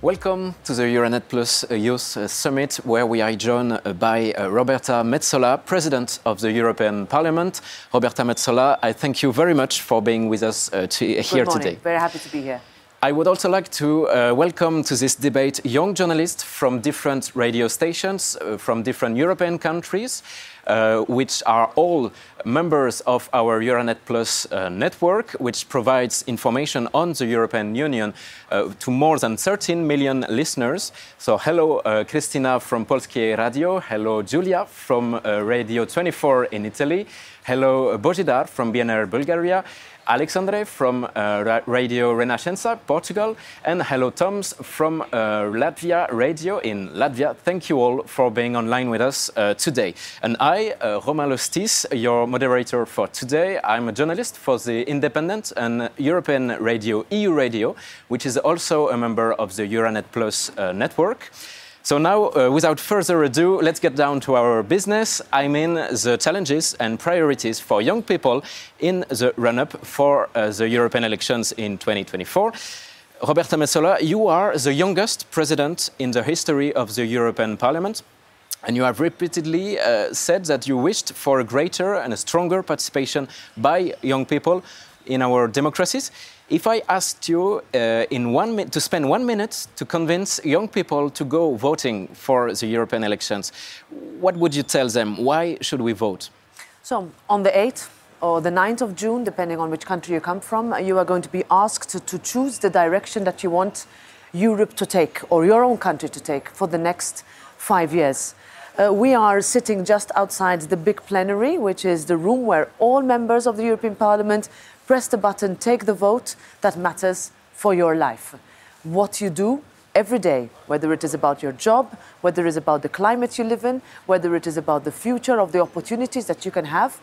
Welcome to the Euranet Plus Youth Summit, where we are joined by Roberta Metsola, President of the European Parliament. Roberta Metsola, I thank you very much for being with us uh, to, here Good morning. today. Very happy to be here. I would also like to uh, welcome to this debate young journalists from different radio stations uh, from different European countries, uh, which are all members of our Euranet Plus uh, network, which provides information on the European Union uh, to more than 13 million listeners. So, hello, uh, Cristina from Polskie Radio. Hello, Julia from Radio 24 in Italy. Hello, Bojidar from BNR Bulgaria. Alexandre from uh, Radio Renascença, Portugal, and hello, Toms from uh, Latvia Radio in Latvia. Thank you all for being online with us uh, today. And I, uh, Romain Lostis, your moderator for today, I'm a journalist for the independent and European radio, EU Radio, which is also a member of the Euranet Plus uh, network. So now, uh, without further ado, let's get down to our business. I mean, the challenges and priorities for young people in the run-up for uh, the European elections in 2024. Roberta Metsola, you are the youngest president in the history of the European Parliament. And you have repeatedly uh, said that you wished for a greater and a stronger participation by young people in our democracies. If I asked you uh, in one to spend one minute to convince young people to go voting for the European elections, what would you tell them? Why should we vote? So, on the 8th or the 9th of June, depending on which country you come from, you are going to be asked to, to choose the direction that you want Europe to take or your own country to take for the next five years. Uh, we are sitting just outside the big plenary, which is the room where all members of the European Parliament press the button, take the vote that matters for your life. What you do every day, whether it is about your job, whether it is about the climate you live in, whether it is about the future of the opportunities that you can have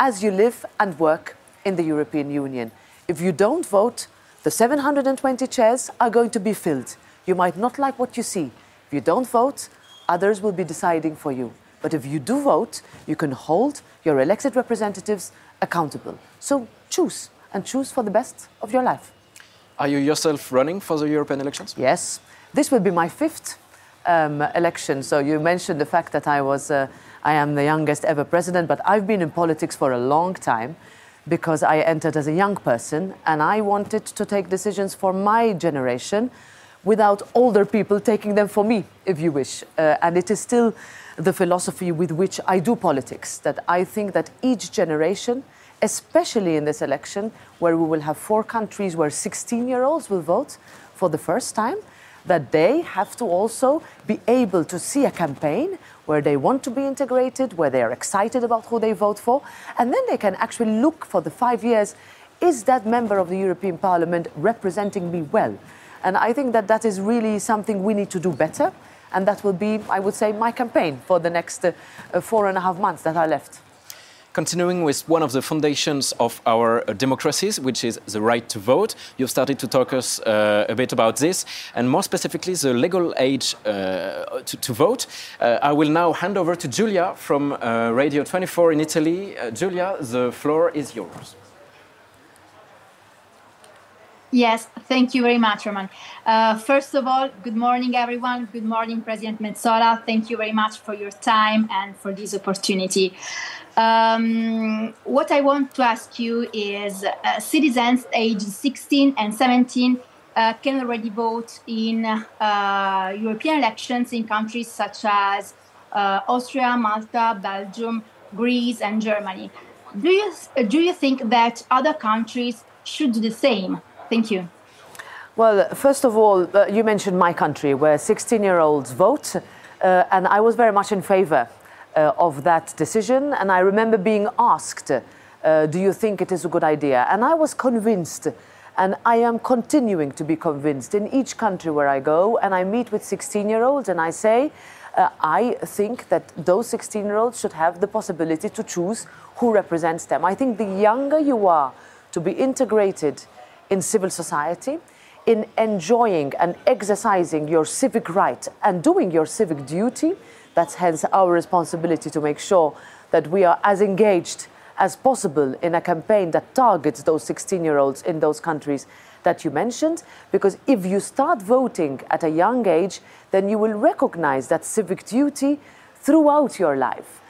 as you live and work in the European Union. If you don't vote, the 720 chairs are going to be filled. You might not like what you see. If you don't vote, others will be deciding for you. But if you do vote, you can hold your elected representatives accountable. So choose and choose for the best of your life. Are you yourself running for the European elections? Yes. This will be my fifth um, election. So you mentioned the fact that I was, uh, I am the youngest ever president, but I've been in politics for a long time because I entered as a young person and I wanted to take decisions for my generation without older people taking them for me, if you wish. Uh, and it is still the philosophy with which I do politics, that I think that each generation especially in this election, where we will have four countries where 16 year olds will vote for the first time, that they have to also be able to see a campaign where they want to be integrated, where they are excited about who they vote for, and then they can actually look for the five years is that member of the European Parliament representing me well? And I think that that is really something we need to do better. And that will be, I would say, my campaign for the next uh, four and a half months that are left continuing with one of the foundations of our uh, democracies, which is the right to vote. You've started to talk us uh, a bit about this, and more specifically, the legal age uh, to, to, vote. Uh, I will now hand over to Julia from uh, Radio 24 in Italy. Uh, Julia, the floor is yours. Yes, thank you very much, Roman. Uh, first of all, good morning, everyone. Good morning, President Metsola. Thank you very much for your time and for this opportunity. Um, what I want to ask you is uh, citizens aged 16 and 17 uh, can already vote in uh, European elections in countries such as uh, Austria, Malta, Belgium, Greece, and Germany. Do you, do you think that other countries should do the same? Thank you. Well, first of all, uh, you mentioned my country where 16 year olds vote, uh, and I was very much in favor uh, of that decision. And I remember being asked, uh, Do you think it is a good idea? And I was convinced. And I am continuing to be convinced in each country where I go, and I meet with 16 year olds, and I say, uh, I think that those 16 year olds should have the possibility to choose who represents them. I think the younger you are to be integrated in civil society, in enjoying and exercising your civic right and doing your civic duty. That's hence our responsibility to make sure that we are as engaged as possible in a campaign that targets those 16 year olds in those countries. that you mentioned, because if you start voting at a young age, then you will recognize that civic duty throughout your life.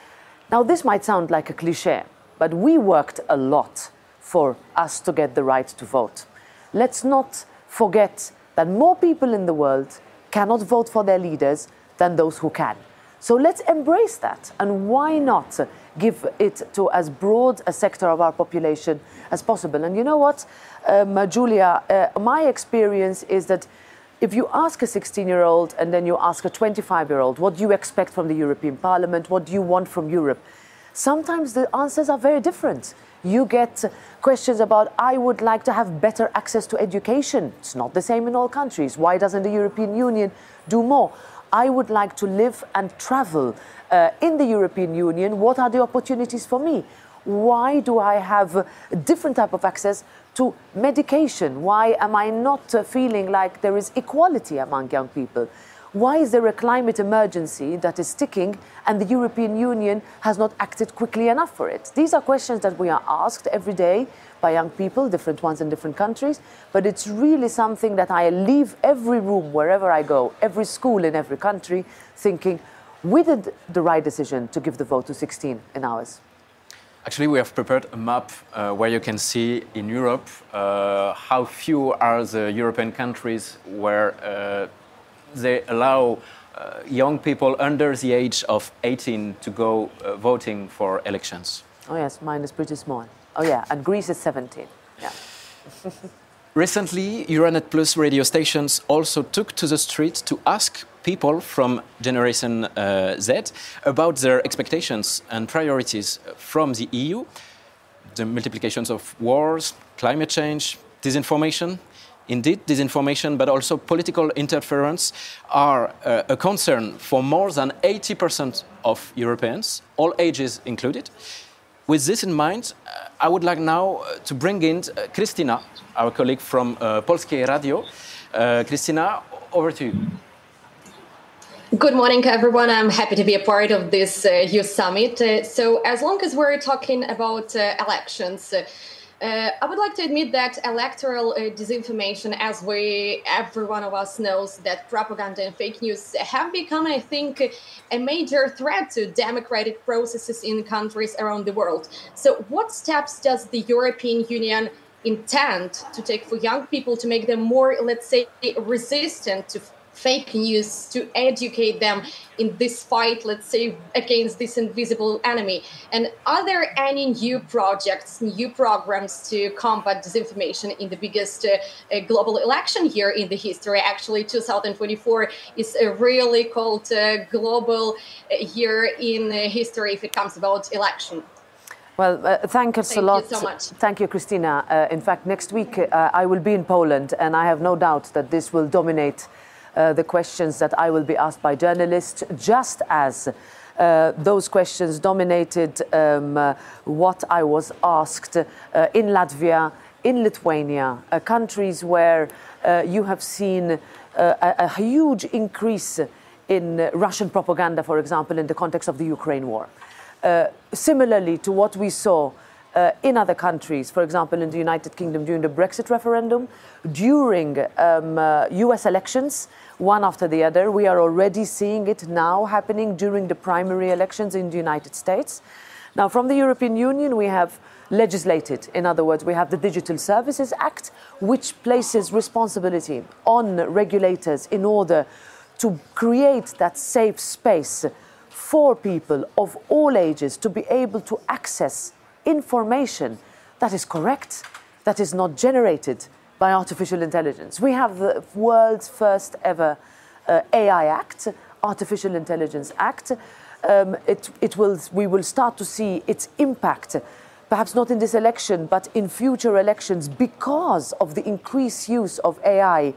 Now, this might sound like a cliche, but we worked a lot for us to get the right to vote. Let's not forget that more people in the world cannot vote for their leaders than those who can. So let's embrace that. And why not give it to as broad a sector of our population as possible? And you know what, um, Julia, uh, my experience is that if you ask a 16 year old and then you ask a 25 year old, what do you expect from the European Parliament? What do you want from Europe? Sometimes the answers are very different. You get questions about, I would like to have better access to education. It's not the same in all countries. Why doesn't the European Union do more? I would like to live and travel uh, in the European Union. What are the opportunities for me? Why do I have a different type of access to medication? Why am I not feeling like there is equality among young people? Why is there a climate emergency that is ticking and the European Union has not acted quickly enough for it? These are questions that we are asked every day by young people, different ones in different countries, but it's really something that I leave every room wherever I go, every school in every country, thinking we did the right decision to give the vote to 16 in ours. Actually, we have prepared a map uh, where you can see in Europe uh, how few are the European countries where uh, they allow uh, young people under the age of 18 to go uh, voting for elections. Oh, yes, mine is pretty small. Oh, yeah, and Greece is 17. Yeah. Recently, Euranet Plus radio stations also took to the street to ask people from Generation uh, Z about their expectations and priorities from the EU, the multiplications of wars, climate change, disinformation, Indeed, disinformation, but also political interference, are uh, a concern for more than 80% of Europeans, all ages included. With this in mind, uh, I would like now uh, to bring in uh, Kristina, our colleague from uh, Polskie Radio. Uh, Kristina, over to you. Good morning, everyone. I'm happy to be a part of this uh, youth summit. Uh, so, as long as we're talking about uh, elections, uh, I would like to admit that electoral uh, disinformation, as we every one of us knows, that propaganda and fake news have become, I think, a major threat to democratic processes in countries around the world. So, what steps does the European Union intend to take for young people to make them more, let's say, resistant to fake news to educate them in this fight, let's say, against this invisible enemy? And are there any new projects, new programs to combat disinformation in the biggest uh, uh, global election year in the history? Actually, 2024 is a really called uh, global uh, year in history if it comes about election. Well, uh, thank us Thank a lot. you so much. Thank you, Christina. Uh, in fact, next week uh, I will be in Poland, and I have no doubt that this will dominate uh, the questions that I will be asked by journalists, just as uh, those questions dominated um, uh, what I was asked uh, in Latvia, in Lithuania, uh, countries where uh, you have seen a, a huge increase in Russian propaganda, for example, in the context of the Ukraine war. Similarly to what we saw uh, in other countries, for example, in the United Kingdom during the Brexit referendum, during um, uh, US elections, one after the other. We are already seeing it now happening during the primary elections in the United States. Now, from the European Union, we have legislated. In other words, we have the Digital Services Act, which places responsibility on regulators in order to create that safe space for people of all ages to be able to access information that is correct, that is not generated by artificial intelligence. We have the world's first ever uh, AI Act, Artificial Intelligence Act. Um, it, it will, we will start to see its impact, perhaps not in this election, but in future elections because of the increased use of AI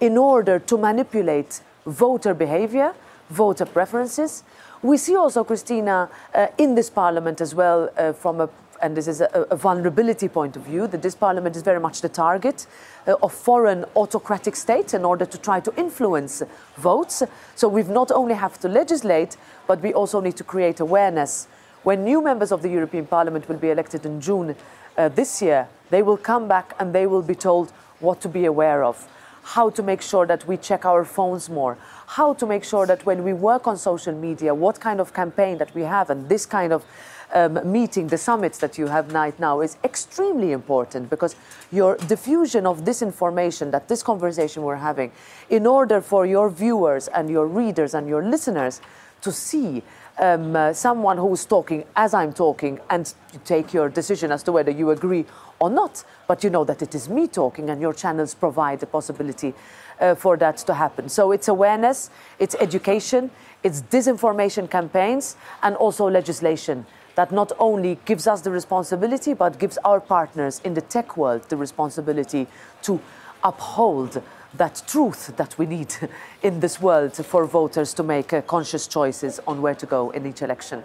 in order to manipulate voter behavior, voter preferences. We see also, Christina, uh, in this parliament as well, uh, from a and this is a, a, vulnerability point of view, that this parliament is very much the target uh, of foreign autocratic states in order to try to influence votes. So we've not only have to legislate, but we also need to create awareness. When new members of the European Parliament will be elected in June uh, this year, they will come back and they will be told what to be aware of, how to make sure that we check our phones more, how to make sure that when we work on social media, what kind of campaign that we have, and this kind of um, meeting, the summits that you have right now, is extremely important because your diffusion of this information, that this conversation we're having, in order for your viewers and your readers and your listeners to see um, uh, someone who's talking as I'm talking and take your decision as to whether you agree or not. But you know that it is me talking, and your channels provide the possibility uh, for that to happen. So it's awareness, it's education, it's disinformation campaigns, and also legislation that not only gives us the responsibility, but gives our partners in the tech world the responsibility to uphold that truth that we need in this world for voters to make uh, conscious choices on where to go in each election.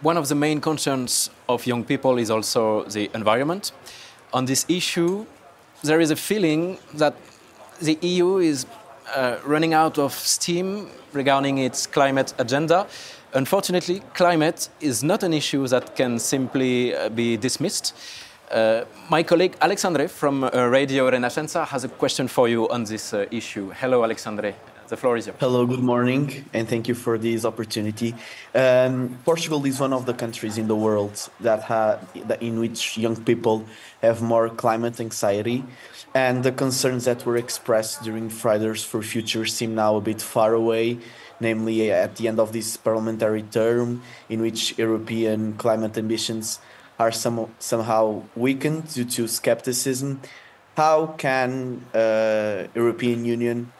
One of the main concerns of young people is also the environment. On this issue, there is a feeling that the EU is uh, running out of steam regarding its climate agenda. Unfortunately, climate is not an issue that can simply uh, be dismissed. Uh, my colleague Alexandre from uh, Radio Renascença has a question for you on this uh, issue. Hello, Alexandre. The floor is yours. Hello, good morning, and thank you for this opportunity. Um, Portugal is one of the countries in the world that, ha- that in which young people have more climate anxiety, and the concerns that were expressed during Fridays for Future seem now a bit far away. Namely, at the end of this parliamentary term, in which European climate ambitions are some, somehow weakened due to skepticism. How can uh, European Union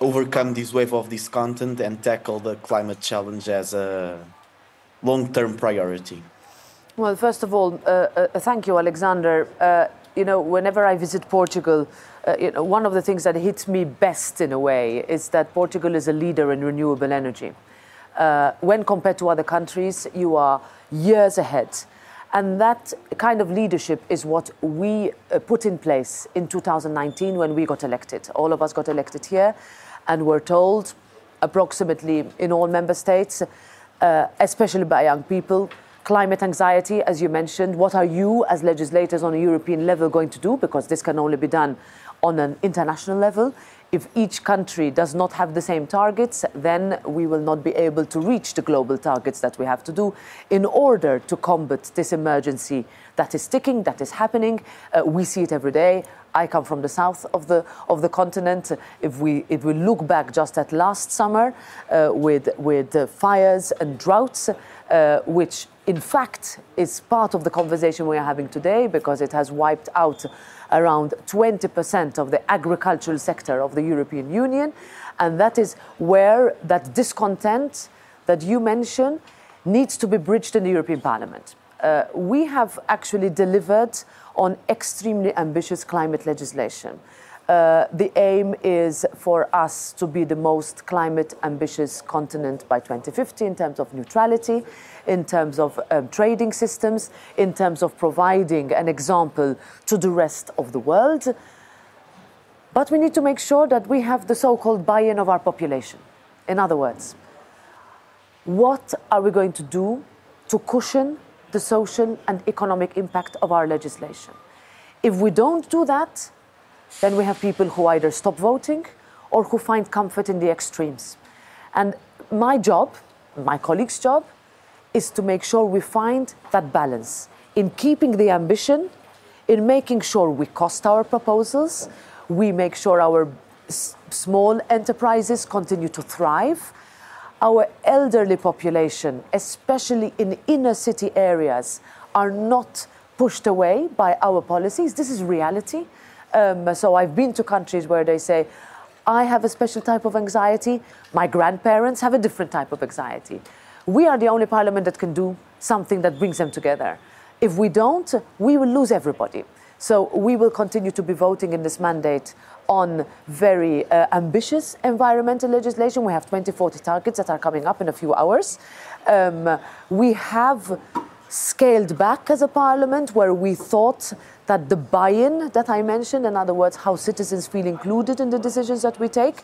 overcome this wave of discontent and tackle the climate challenge as a long-term priority? Well, first of all, uh, uh, thank you, Alexander. Uh, you know, whenever I visit Portugal, uh, you know, one of the things that hits me best in a way is that Portugal is a leader in renewable energy. Uh, when compared to other countries, you are years ahead. And that kind of leadership is what we uh, put in place in 2019 when we got elected. All of us got elected here and we're told, approximately in all member states, uh, especially by young people, climate anxiety, as you mentioned. What are you, as legislators on a European level, going to do? Because this can only be done on an international level. If each country does not have the same targets, then we will not be able to reach the global targets that we have to do in order to combat this emergency that is ticking, that is happening. Uh, we see it every day. I come from the south of the of the continent. If we if we look back just at last summer, uh, with with uh, fires and droughts, uh, which in fact is part of the conversation we are having today because it has wiped out around 20% of the agricultural sector of the European Union. And that is where that discontent that you mentioned needs to be bridged in the European Parliament. Uh, we have actually delivered on extremely ambitious climate legislation. Uh, the aim is for us to be the most climate ambitious continent by 2050 in terms of neutrality, in terms of um, trading systems, in terms of providing an example to the rest of the world. But we need to make sure that we have the so called buy in of our population. In other words, what are we going to do to cushion the social and economic impact of our legislation? If we don't do that, then we have people who either stop voting or who find comfort in the extremes. And my job, my colleague's job, is to make sure we find that balance in keeping the ambition, in making sure we cost our proposals, we make sure our small enterprises continue to thrive. Our elderly population, especially in inner city areas, are not pushed away by our policies. This is reality. Um, so I've been to countries where they say, I have a special type of anxiety, my grandparents have a different type of anxiety. We are the only parliament that can do something that brings them together. If we don't, we will lose everybody. So we will continue to be voting in this mandate on very uh, ambitious environmental legislation. We have 2040 targets that are coming up in a few hours. Um, we have scaled back as a parliament where we thought that the buy in that I mentioned, in other words, how citizens feel included in the decisions that we take,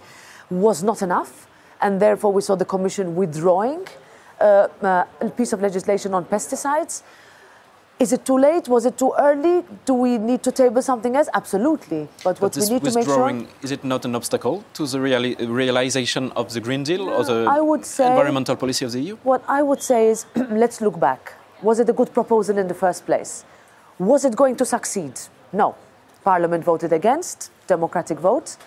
was not enough. And therefore, we saw the Commission withdrawing uh, uh, a piece of legislation on pesticides. Is it too late? Was it too early? Do we need to table something else? Absolutely. But what but we need to make sure. Is it not an obstacle to the reali realization of the Green Deal or the I would say, environmental policy of the EU? What I would say is let's look back. Was it a good proposal in the first place? Was it going to succeed? No. Parliament voted against, democratic vote.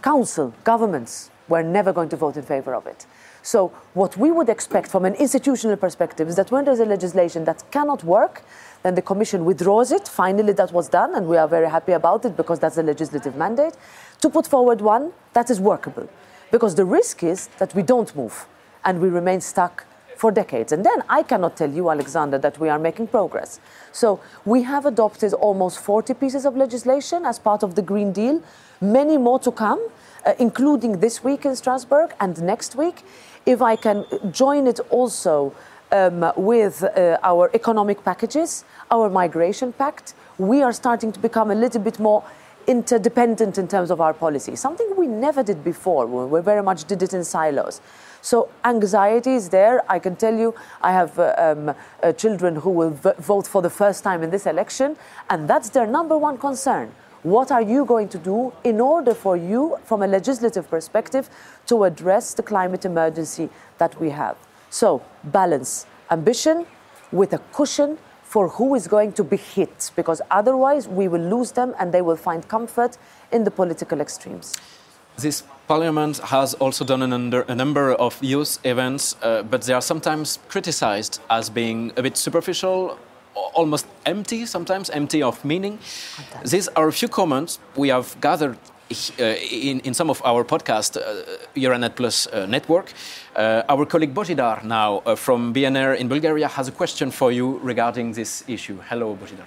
Council, governments were never going to vote in favor of it. So, what we would expect from an institutional perspective is that when there's a legislation that cannot work, then the Commission withdraws it. Finally, that was done, and we are very happy about it because that's a legislative mandate to put forward one that is workable. Because the risk is that we don't move and we remain stuck for decades. And then I cannot tell you, Alexander, that we are making progress. So we have adopted almost 40 pieces of legislation as part of the Green Deal, many more to come, uh, including this week in Strasbourg and next week. If I can join it also um, with uh, our economic packages, our migration pact, we are starting to become a little bit more interdependent in terms of our policy, something we never did before. We very much did it in silos. So anxiety is there. I can tell you, I have uh, um, uh, children who will vote for the first time in this election, and that's their number one concern. What are you going to do in order for you, from a legislative perspective, to address the climate emergency that we have? So, balance ambition with a cushion for who is going to be hit, because otherwise we will lose them and they will find comfort in the political extremes. This parliament has also done under, a number of youth events, uh, but they are sometimes criticized as being a bit superficial, almost empty, sometimes empty of meaning. These are a few comments we have gathered in, in, some of our podcast, uh, Euranet Plus uh, network. Uh, our colleague Bojidar now uh, from BNR in Bulgaria has a question for you regarding this issue. Hello, Bojidar.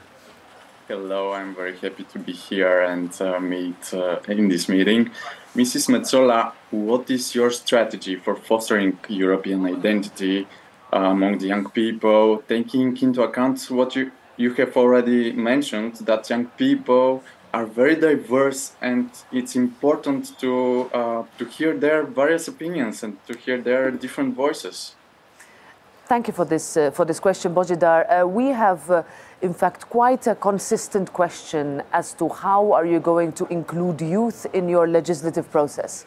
Hello, I'm very happy to be here and uh, meet in this meeting. Mrs. Metsola, what is your strategy for fostering European identity among the young people, taking into account what you, you have already mentioned, that young people are very diverse and it's important to, uh, to hear their various opinions and to hear their different voices. Thank you for this, uh, for this question, Bojidar. Uh, we have, uh, in fact, quite a consistent question as to how are you going to include youth in your legislative process.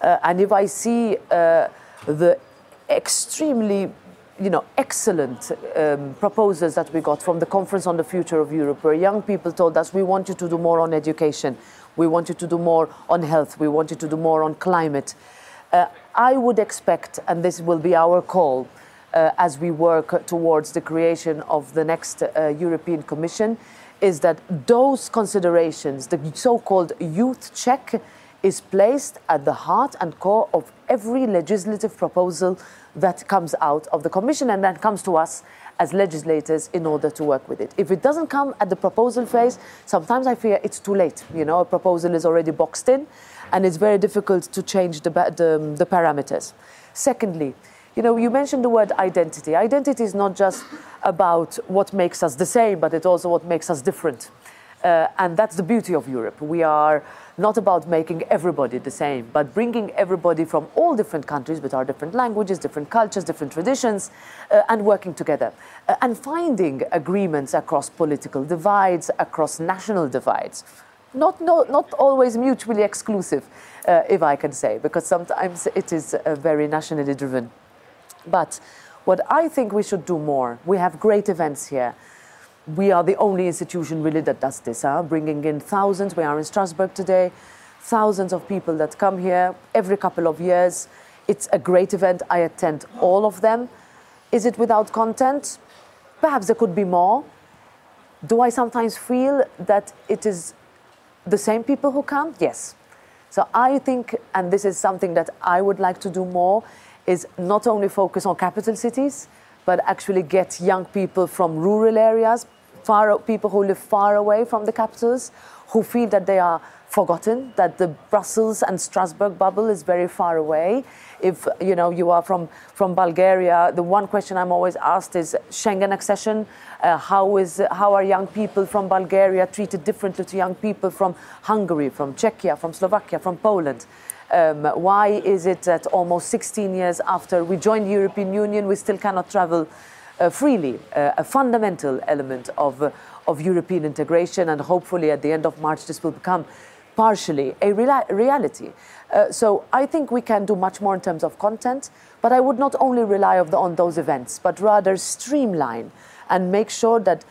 Uh, and if I see uh, the extremely you know, excellent um, proposals that we got from the Conference on the Future of Europe, where young people told us, we want you to do more on education, we want you to do more on health, we want you to do more on climate. Uh, I would expect, and this will be our call uh, as we work towards the creation of the next uh, European Commission, is that those considerations, the so called youth check, is placed at the heart and core of every legislative proposal that comes out of the Commission and then comes to us as legislators in order to work with it. If it doesn't come at the proposal phase, sometimes I fear it's too late. You know, a proposal is already boxed in and it's very difficult to change the, the, the parameters. Secondly, you know, you mentioned the word identity. Identity is not just about what makes us the same, but it's also what makes us different. Uh, and that's the beauty of Europe. We are not about making everybody the same, but bringing everybody from all different countries with our different languages, different cultures, different traditions, uh, and working together. Uh, and finding agreements across political divides, across national divides. Not, no, not always mutually exclusive, uh, if I can say, because sometimes it is uh, very nationally driven. But what I think we should do more, we have great events here we are the only institution really that does this, huh? bringing in thousands. We are in Strasbourg today, thousands of people that come here every couple of years. It's a great event. I attend all of them. Is it without content? Perhaps there could be more. Do I sometimes feel that it is the same people who come? Yes. So I think, and this is something that I would like to do more, is not only focus on capital cities, but actually get young people from rural areas, far, people who live far away from the capitals, who feel that they are forgotten, that the Brussels and Strasbourg bubble is very far away. If you know you are from, from Bulgaria, the one question I'm always asked is Schengen accession. Uh, how is how are young people from Bulgaria treated differently to young people from Hungary, from Czechia, from Slovakia, from Poland? Um, why is it that almost 16 years after we joined the European Union, we still cannot travel freely, uh, a fundamental element of, uh, of European integration, and hopefully at the end of March this will become partially a reality. Uh, so I think we can do much more in terms of content, but I would not only rely the, on those events, but rather streamline and make sure that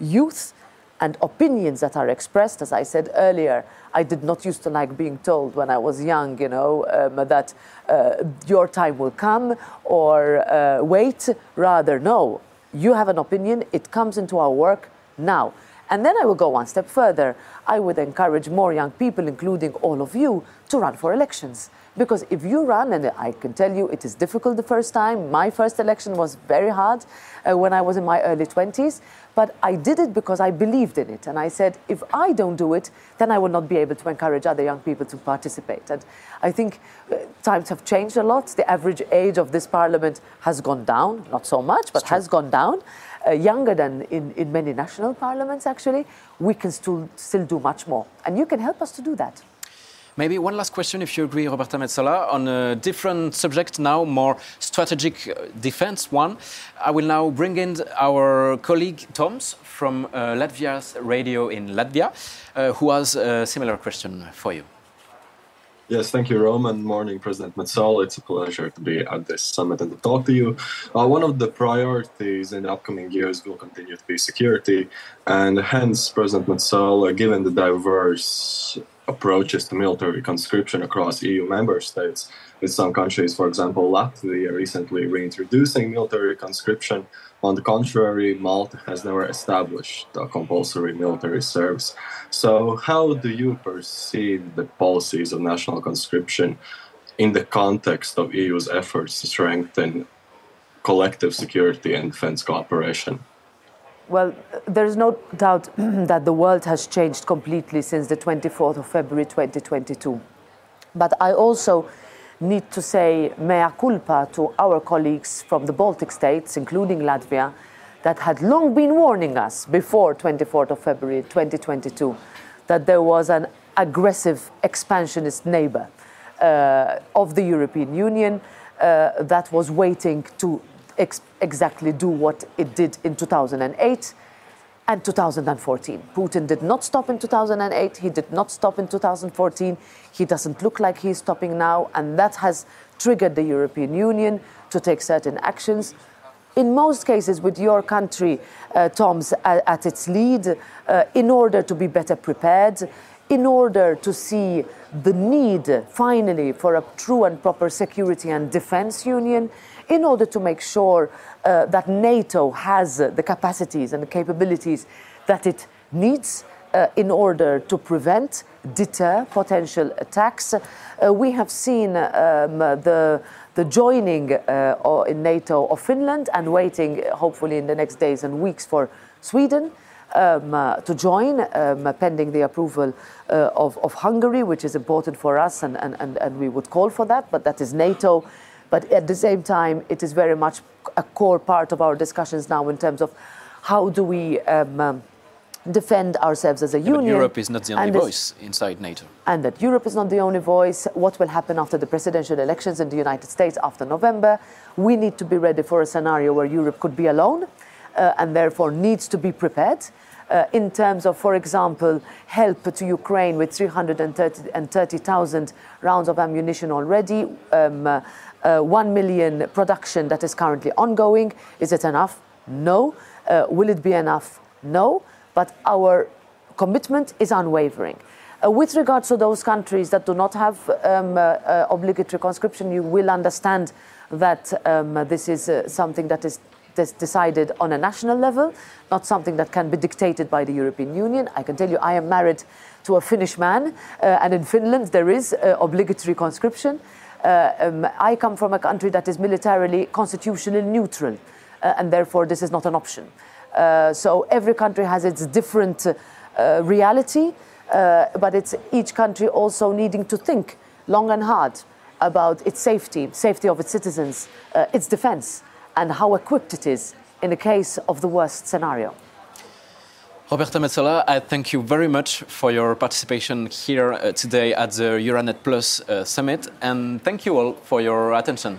youth and opinions that are expressed, as I said earlier, I did not used to like being told when I was young, you know, um, that uh, your time will come or uh, wait. Rather, no, you have an opinion, it comes into our work now. And then I will go one step further. I would encourage more young people, including all of you, to run for elections. Because if you run, and I can tell you it is difficult the first time, my first election was very hard uh, when I was in my early 20s, but I did it because I believed in it. And I said, if I don't do it, then I will not be able to encourage other young people to participate. And I think uh, times have changed a lot. The average age of this parliament has gone down, not so much, but has gone down. Uh, younger than in, in many national parliaments, actually, we can still, still do much more. And you can help us to do that. Maybe one last question, if you agree, Roberta Metsola, on a different subject now, more strategic uh, defense one. I will now bring in our colleague Toms from uh, Latvia's radio in Latvia, uh, who has a similar question for you. Yes, thank you, Roman. Morning, President Metsola. It's a pleasure to be at this summit and to talk to you. Uh, one of the priorities in the upcoming years will continue to be security, and hence, President Metsola, given the diverse approaches to military conscription across EU member states, with some countries, for example, Latvia, recently reintroducing military conscription. On the contrary, Malta has never established a compulsory military service. So, how do you perceive the policies of national conscription in the context of EU's efforts to strengthen collective security and defense cooperation? Well, there is no doubt that the world has changed completely since the 24th of February 2022. But I also need to say mea culpa to our colleagues from the Baltic states, including Latvia, that had long been warning us before 24th of February 2022 that there was an aggressive expansionist neighbor uh, of the European Union uh, that was waiting to ex exactly do what it did in 2008 and 2014. Putin did not stop in 2008, he did not stop in 2014, he doesn't look like he's stopping now, and that has triggered the European Union to take certain actions. In most cases, with your country, uh, Tom's, at, its lead, uh, in order to be better prepared, in order to see the need, finally, for a true and proper security and defense union, in order to make sure uh, that NATO has uh, the capacities and the capabilities that it needs uh, in order to prevent, deter potential attacks. Uh, we have seen um, the the joining uh, in NATO of Finland and waiting, hopefully, in the next days and weeks for Sweden. Um, uh, to join, um, pending the approval uh, of, of, Hungary, which is important for us, and, and, and, we would call for that, but that is NATO but at the same time, it is very much a core part of our discussions now in terms of how do we um, um, defend ourselves as a yeah, union. Europe is not the only voice inside NATO. And that Europe is not the only voice. What will happen after the presidential elections in the United States after November? We need to be ready for a scenario where Europe could be alone uh, and therefore needs to be prepared. Uh, in terms of, for example, help to Ukraine with 330,000 rounds of ammunition already, um, uh, uh, 1 million production that is currently ongoing. Is it enough? No. Uh, will it be enough? No. But our commitment is unwavering. Uh, with regards to those countries that do not have um, uh, uh, obligatory conscription, you will understand that um, this is uh, something that is decided on a national level, not something that can be dictated by the European Union. I can tell you, I am married to a Finnish man, and in Finland there is obligatory conscription. Uh, um, I come from a country that is militarily constitutionally neutral, uh, and therefore this is not an option. Uh, so every country has its different reality, but it's each country also needing to think long and hard about its safety, safety of its citizens, its defense, and how equipped it is in the case of the worst scenario. Roberta Metsola, I thank you very much for your participation here uh, today at the Euranet Plus uh, Summit, and thank you all for your attention.